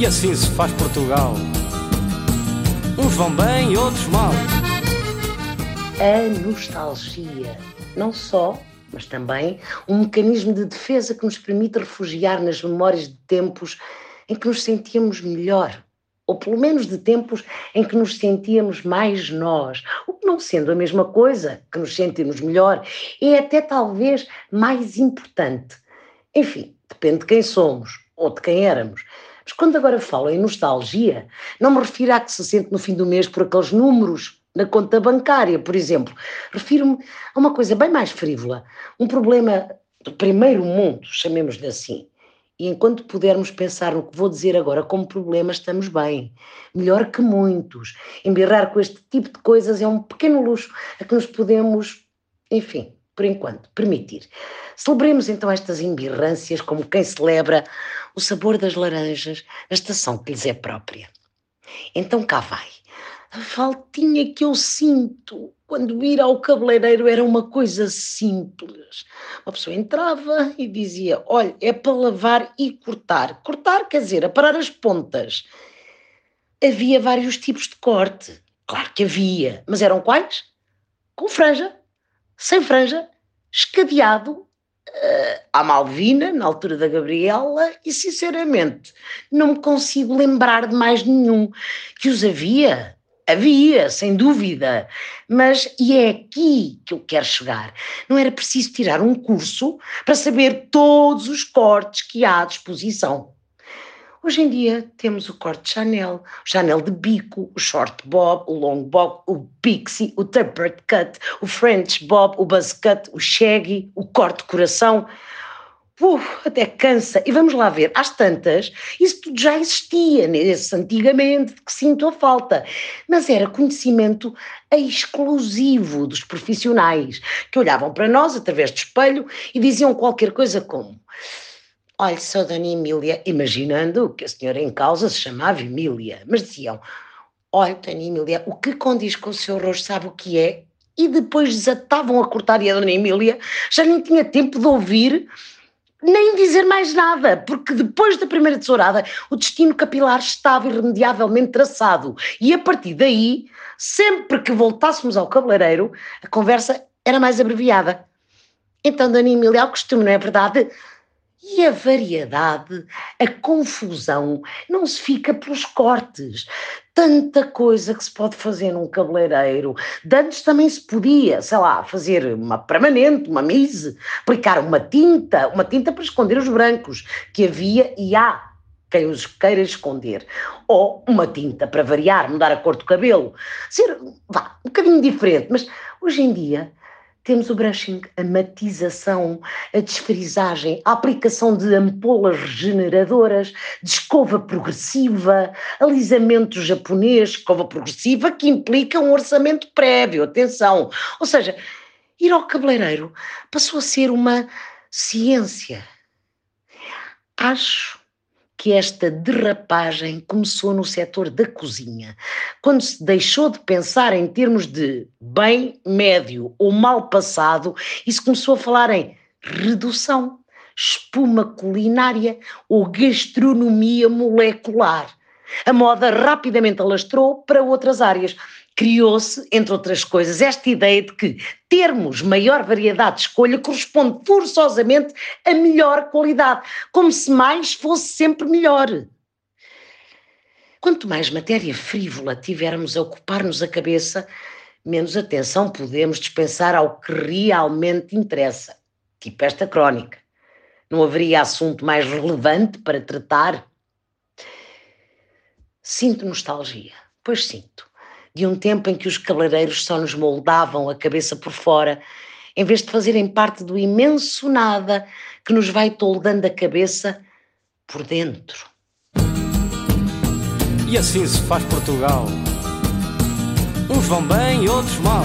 E assim se faz Portugal. Uns vão bem e outros mal. A nostalgia, não só, mas também um mecanismo de defesa que nos permite refugiar nas memórias de tempos em que nos sentíamos melhor, ou pelo menos de tempos em que nos sentíamos mais nós, o que não sendo a mesma coisa que nos sentimos melhor, é até talvez mais importante. Enfim, depende de quem somos ou de quem éramos. Mas quando agora falo em nostalgia, não me refiro a que se sente no fim do mês por aqueles números na conta bancária, por exemplo. Refiro-me a uma coisa bem mais frívola, um problema do primeiro mundo, chamemos-lhe assim. E enquanto pudermos pensar no que vou dizer agora como problema, estamos bem. Melhor que muitos. Embirrar com este tipo de coisas é um pequeno luxo a que nos podemos, enfim, por enquanto, permitir. Celebremos então estas embirrâncias como quem celebra o sabor das laranjas na estação que lhes é própria. Então cá vai. A faltinha que eu sinto quando ir ao cabeleireiro era uma coisa simples. Uma pessoa entrava e dizia: Olha, é para lavar e cortar. Cortar quer dizer, aparar as pontas. Havia vários tipos de corte. Claro que havia, mas eram quais? Com franja, sem franja, escadeado, uh, à Malvina, na altura da Gabriela, e sinceramente não me consigo lembrar de mais nenhum que os havia Havia, sem dúvida, mas e é aqui que eu quero chegar. Não era preciso tirar um curso para saber todos os cortes que há à disposição. Hoje em dia temos o corte Chanel, o Chanel de bico, o short bob, o long bob, o pixie, o tapered cut, o French bob, o buzz cut, o shaggy, o corte coração uh, até cansa. E vamos lá ver, às tantas, isso tudo já existia, nesse antigamente, de que sinto a falta. Mas era conhecimento exclusivo dos profissionais, que olhavam para nós através do espelho e diziam qualquer coisa como. Olha, sou Dona Emília, imaginando que a senhora em causa se chamava Emília, mas diziam: Olha, Dona Emília, o que condiz com o seu rosto sabe o que é? E depois desatavam a cortar e a Dona Emília já nem tinha tempo de ouvir nem dizer mais nada, porque depois da primeira tesourada o destino capilar estava irremediavelmente traçado e a partir daí, sempre que voltássemos ao cabeleireiro, a conversa era mais abreviada. Então, Dani Emília, ao costume, não é verdade? E a variedade, a confusão, não se fica pelos cortes. Tanta coisa que se pode fazer num cabeleireiro. De antes também se podia, sei lá, fazer uma permanente, uma mise, aplicar uma tinta, uma tinta para esconder os brancos, que havia e há quem os queira esconder. Ou uma tinta para variar, mudar a cor do cabelo. Ser, vá, um bocadinho diferente, mas hoje em dia temos o brushing, a matização, a desfrisagem, a aplicação de ampolas regeneradoras, de escova progressiva, alisamento japonês, escova progressiva, que implica um orçamento prévio, atenção. Ou seja, ir ao cabeleireiro passou a ser uma ciência. Acho que esta derrapagem começou no setor da cozinha, quando se deixou de pensar em termos de bem, médio ou mal passado e se começou a falar em redução, espuma culinária ou gastronomia molecular. A moda rapidamente alastrou para outras áreas criou-se, entre outras coisas, esta ideia de que termos maior variedade de escolha corresponde forçosamente a melhor qualidade, como se mais fosse sempre melhor. Quanto mais matéria frívola tivermos a ocupar-nos a cabeça, menos atenção podemos dispensar ao que realmente interessa, tipo esta crónica. Não haveria assunto mais relevante para tratar? Sinto nostalgia, pois sinto de um tempo em que os cabeleireiros só nos moldavam a cabeça por fora, em vez de fazerem parte do imenso nada que nos vai toldando a cabeça por dentro. E assim se faz Portugal. Uns vão bem outros mal.